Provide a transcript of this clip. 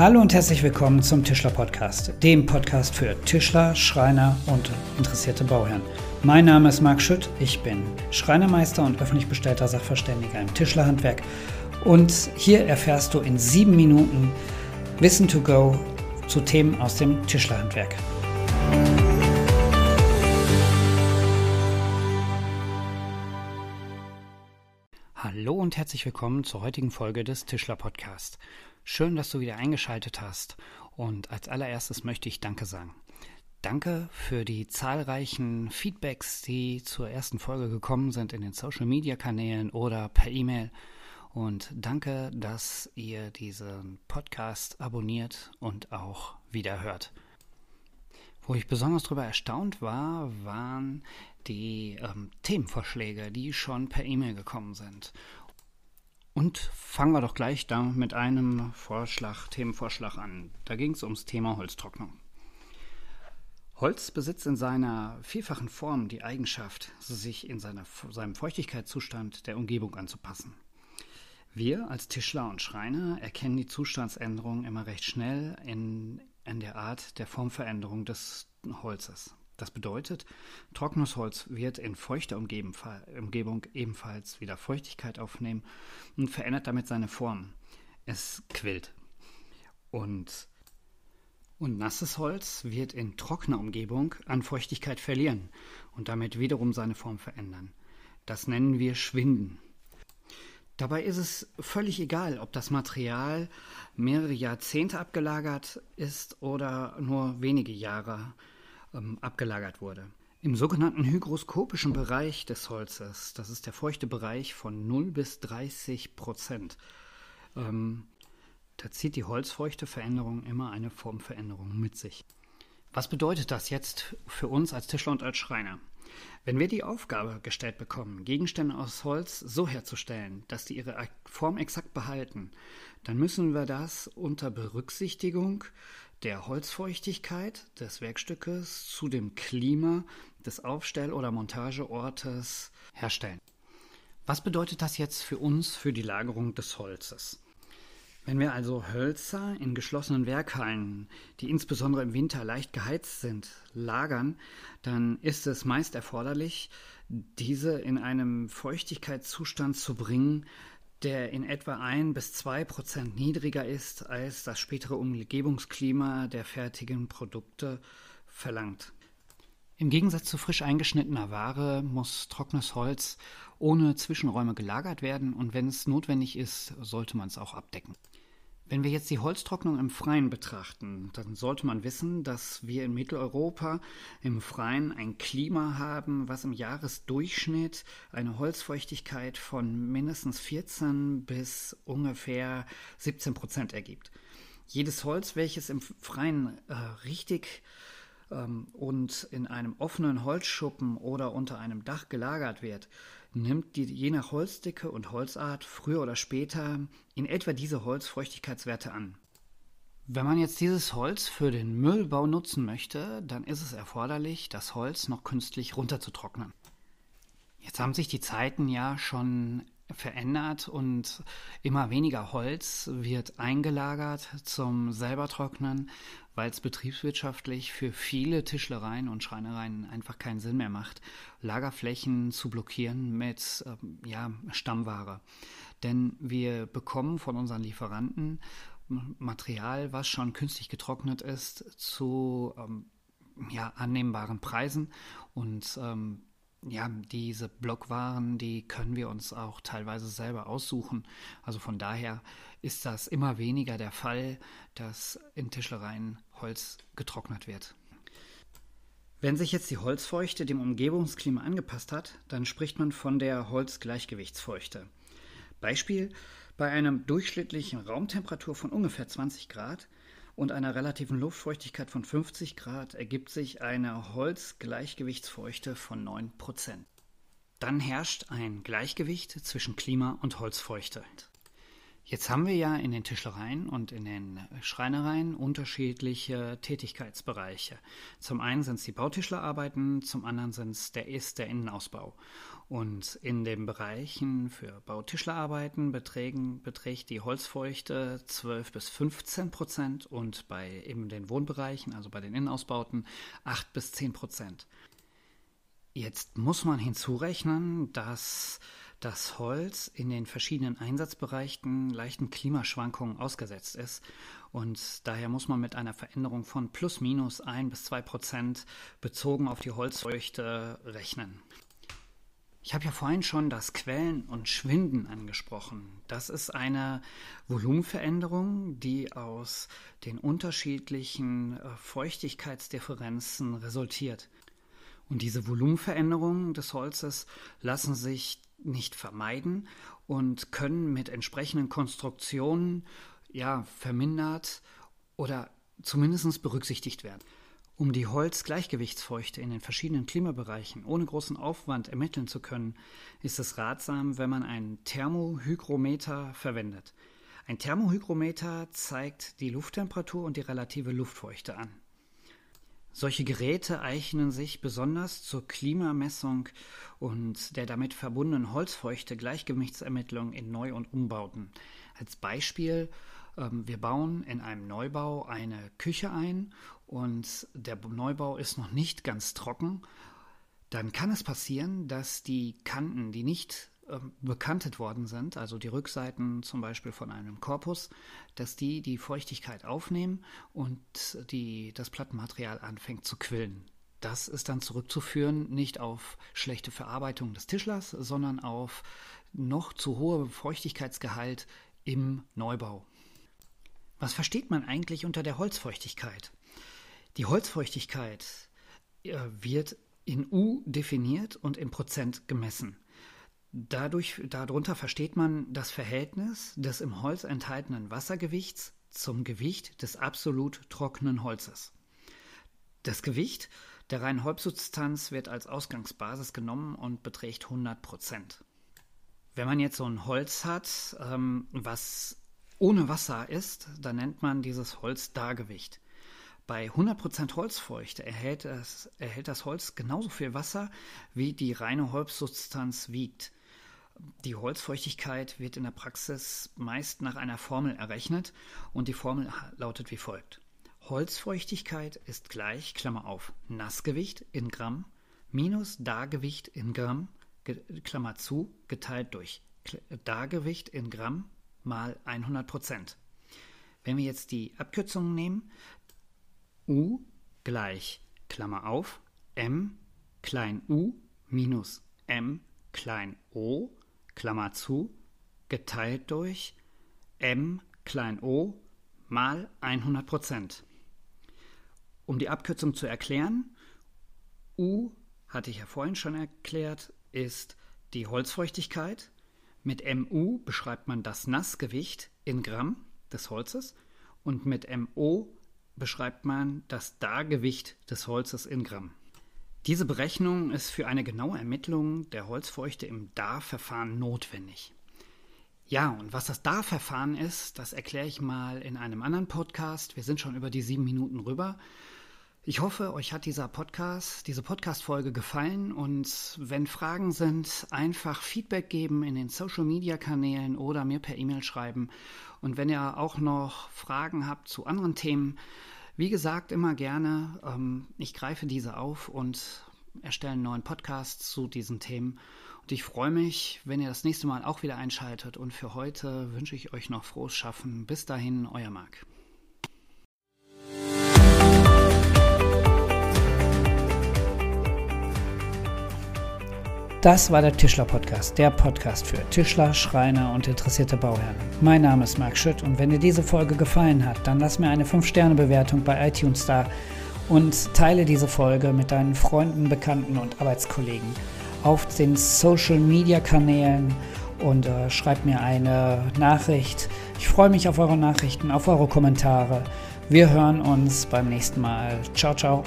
Hallo und herzlich willkommen zum Tischler Podcast, dem Podcast für Tischler, Schreiner und interessierte Bauherren. Mein Name ist Marc Schütt, ich bin Schreinermeister und öffentlich bestellter Sachverständiger im Tischlerhandwerk und hier erfährst du in sieben Minuten Wissen to go zu Themen aus dem Tischlerhandwerk. Hallo und herzlich willkommen zur heutigen Folge des Tischler Podcast. Schön, dass du wieder eingeschaltet hast und als allererstes möchte ich Danke sagen. Danke für die zahlreichen Feedbacks, die zur ersten Folge gekommen sind in den Social Media Kanälen oder per E-Mail. Und danke, dass ihr diesen Podcast abonniert und auch wieder hört. Wo ich besonders darüber erstaunt war, waren die ähm, Themenvorschläge, die schon per E-Mail gekommen sind. Und fangen wir doch gleich da mit einem Vorschlag, Themenvorschlag an. Da ging es ums Thema Holztrocknung. Holz besitzt in seiner vielfachen Form die Eigenschaft, sich in seiner, seinem Feuchtigkeitszustand der Umgebung anzupassen. Wir als Tischler und Schreiner erkennen die Zustandsänderung immer recht schnell in, in der Art der Formveränderung des Holzes. Das bedeutet, trockenes Holz wird in feuchter Umgebung ebenfalls wieder Feuchtigkeit aufnehmen und verändert damit seine Form. Es quillt. Und, und nasses Holz wird in trockener Umgebung an Feuchtigkeit verlieren und damit wiederum seine Form verändern. Das nennen wir Schwinden. Dabei ist es völlig egal, ob das Material mehrere Jahrzehnte abgelagert ist oder nur wenige Jahre ähm, abgelagert wurde. Im sogenannten hygroskopischen Bereich des Holzes, das ist der feuchte Bereich von 0 bis 30 Prozent, ähm, da zieht die holzfeuchte Veränderung immer eine Formveränderung mit sich. Was bedeutet das jetzt für uns als Tischler und als Schreiner? Wenn wir die Aufgabe gestellt bekommen, Gegenstände aus Holz so herzustellen, dass die ihre Form exakt behalten, dann müssen wir das unter Berücksichtigung der Holzfeuchtigkeit des Werkstückes zu dem Klima des Aufstell- oder Montageortes herstellen. Was bedeutet das jetzt für uns für die Lagerung des Holzes? Wenn wir also Hölzer in geschlossenen Werkhallen, die insbesondere im Winter leicht geheizt sind, lagern, dann ist es meist erforderlich, diese in einem Feuchtigkeitszustand zu bringen, der in etwa ein bis zwei Prozent niedriger ist, als das spätere Umgebungsklima der fertigen Produkte verlangt. Im Gegensatz zu frisch eingeschnittener Ware muss trockenes Holz ohne Zwischenräume gelagert werden und wenn es notwendig ist, sollte man es auch abdecken. Wenn wir jetzt die Holztrocknung im Freien betrachten, dann sollte man wissen, dass wir in Mitteleuropa im Freien ein Klima haben, was im Jahresdurchschnitt eine Holzfeuchtigkeit von mindestens 14 bis ungefähr 17 Prozent ergibt. Jedes Holz, welches im Freien äh, richtig und in einem offenen Holzschuppen oder unter einem Dach gelagert wird, nimmt die je nach Holzdicke und Holzart früher oder später in etwa diese Holzfeuchtigkeitswerte an. Wenn man jetzt dieses Holz für den Müllbau nutzen möchte, dann ist es erforderlich, das Holz noch künstlich runterzutrocknen. Jetzt haben sich die Zeiten ja schon verändert und immer weniger Holz wird eingelagert zum selbertrocknen, weil es betriebswirtschaftlich für viele Tischlereien und Schreinereien einfach keinen Sinn mehr macht, Lagerflächen zu blockieren mit ähm, ja, Stammware. Denn wir bekommen von unseren Lieferanten Material, was schon künstlich getrocknet ist, zu ähm, ja, annehmbaren Preisen und ähm, ja, diese Blockwaren, die können wir uns auch teilweise selber aussuchen. Also von daher ist das immer weniger der Fall, dass in Tischlereien Holz getrocknet wird. Wenn sich jetzt die Holzfeuchte dem Umgebungsklima angepasst hat, dann spricht man von der Holzgleichgewichtsfeuchte. Beispiel, bei einer durchschnittlichen Raumtemperatur von ungefähr 20 Grad und einer relativen Luftfeuchtigkeit von 50 Grad ergibt sich eine Holzgleichgewichtsfeuchte von 9% Dann herrscht ein Gleichgewicht zwischen Klima und Holzfeuchte. Jetzt haben wir ja in den Tischlereien und in den Schreinereien unterschiedliche Tätigkeitsbereiche. Zum einen sind es die Bautischlerarbeiten, zum anderen sind es der ist der Innenausbau. Und in den Bereichen für Bautischlerarbeiten beträgen, beträgt die Holzfeuchte 12 bis 15 Prozent und bei eben den Wohnbereichen, also bei den Innenausbauten, 8 bis 10 Prozent. Jetzt muss man hinzurechnen, dass das Holz in den verschiedenen Einsatzbereichen leichten Klimaschwankungen ausgesetzt ist und daher muss man mit einer Veränderung von plus minus ein bis zwei Prozent bezogen auf die Holzfeuchte rechnen. Ich habe ja vorhin schon das Quellen und Schwinden angesprochen. Das ist eine Volumenveränderung, die aus den unterschiedlichen äh, Feuchtigkeitsdifferenzen resultiert. Und diese Volumenveränderungen des Holzes lassen sich nicht vermeiden und können mit entsprechenden Konstruktionen ja vermindert oder zumindest berücksichtigt werden. Um die Holzgleichgewichtsfeuchte in den verschiedenen Klimabereichen ohne großen Aufwand ermitteln zu können, ist es ratsam, wenn man einen Thermohygrometer verwendet. Ein Thermohygrometer zeigt die Lufttemperatur und die relative Luftfeuchte an. Solche Geräte eignen sich besonders zur Klimamessung und der damit verbundenen Holzfeuchte Gleichgewichtsermittlung in Neu- und Umbauten. Als Beispiel, ähm, wir bauen in einem Neubau eine Küche ein und der Neubau ist noch nicht ganz trocken. Dann kann es passieren, dass die Kanten, die nicht ähm, worden sind, also die Rückseiten zum Beispiel von einem Korpus, dass die die Feuchtigkeit aufnehmen und die, das Plattenmaterial anfängt zu quillen. Das ist dann zurückzuführen nicht auf schlechte Verarbeitung des Tischlers, sondern auf noch zu hohe Feuchtigkeitsgehalt im Neubau. Was versteht man eigentlich unter der Holzfeuchtigkeit? Die Holzfeuchtigkeit äh, wird in U definiert und in Prozent gemessen. Dadurch, darunter versteht man das Verhältnis des im Holz enthaltenen Wassergewichts zum Gewicht des absolut trockenen Holzes. Das Gewicht der reinen Holzsubstanz wird als Ausgangsbasis genommen und beträgt 100 Prozent. Wenn man jetzt so ein Holz hat, ähm, was ohne Wasser ist, dann nennt man dieses Holz Dargewicht. Bei 100% Holzfeuchte erhält, es, erhält das Holz genauso viel Wasser, wie die reine Holzsubstanz wiegt. Die Holzfeuchtigkeit wird in der Praxis meist nach einer Formel errechnet und die Formel lautet wie folgt. Holzfeuchtigkeit ist gleich, Klammer auf, Nassgewicht in Gramm minus Dargewicht in Gramm, Klammer zu, geteilt durch Dargewicht in Gramm mal 100 Prozent. Wenn wir jetzt die Abkürzungen nehmen, U gleich, Klammer auf, M klein u minus M klein o Klammer zu, geteilt durch m klein o mal 100 Prozent. Um die Abkürzung zu erklären, U, hatte ich ja vorhin schon erklärt, ist die Holzfeuchtigkeit. Mit MU beschreibt man das Nassgewicht in Gramm des Holzes und mit MO beschreibt man das Dargewicht des Holzes in Gramm. Diese Berechnung ist für eine genaue Ermittlung der Holzfeuchte im Darverfahren notwendig. Ja, und was das Darverfahren ist, das erkläre ich mal in einem anderen Podcast. Wir sind schon über die sieben Minuten rüber. Ich hoffe, euch hat dieser Podcast, diese Podcast-Folge gefallen und wenn Fragen sind, einfach Feedback geben in den Social Media Kanälen oder mir per E-Mail schreiben. Und wenn ihr auch noch Fragen habt zu anderen Themen, wie gesagt, immer gerne. Ähm, ich greife diese auf und erstelle einen neuen Podcast zu diesen Themen. Und ich freue mich, wenn ihr das nächste Mal auch wieder einschaltet. Und für heute wünsche ich euch noch frohes Schaffen. Bis dahin, euer Marc. Das war der Tischler Podcast, der Podcast für Tischler, Schreiner und interessierte Bauherren. Mein Name ist Marc Schütt und wenn dir diese Folge gefallen hat, dann lass mir eine 5-Sterne-Bewertung bei iTunes da und teile diese Folge mit deinen Freunden, Bekannten und Arbeitskollegen auf den Social-Media-Kanälen und äh, schreib mir eine Nachricht. Ich freue mich auf eure Nachrichten, auf eure Kommentare. Wir hören uns beim nächsten Mal. Ciao, ciao.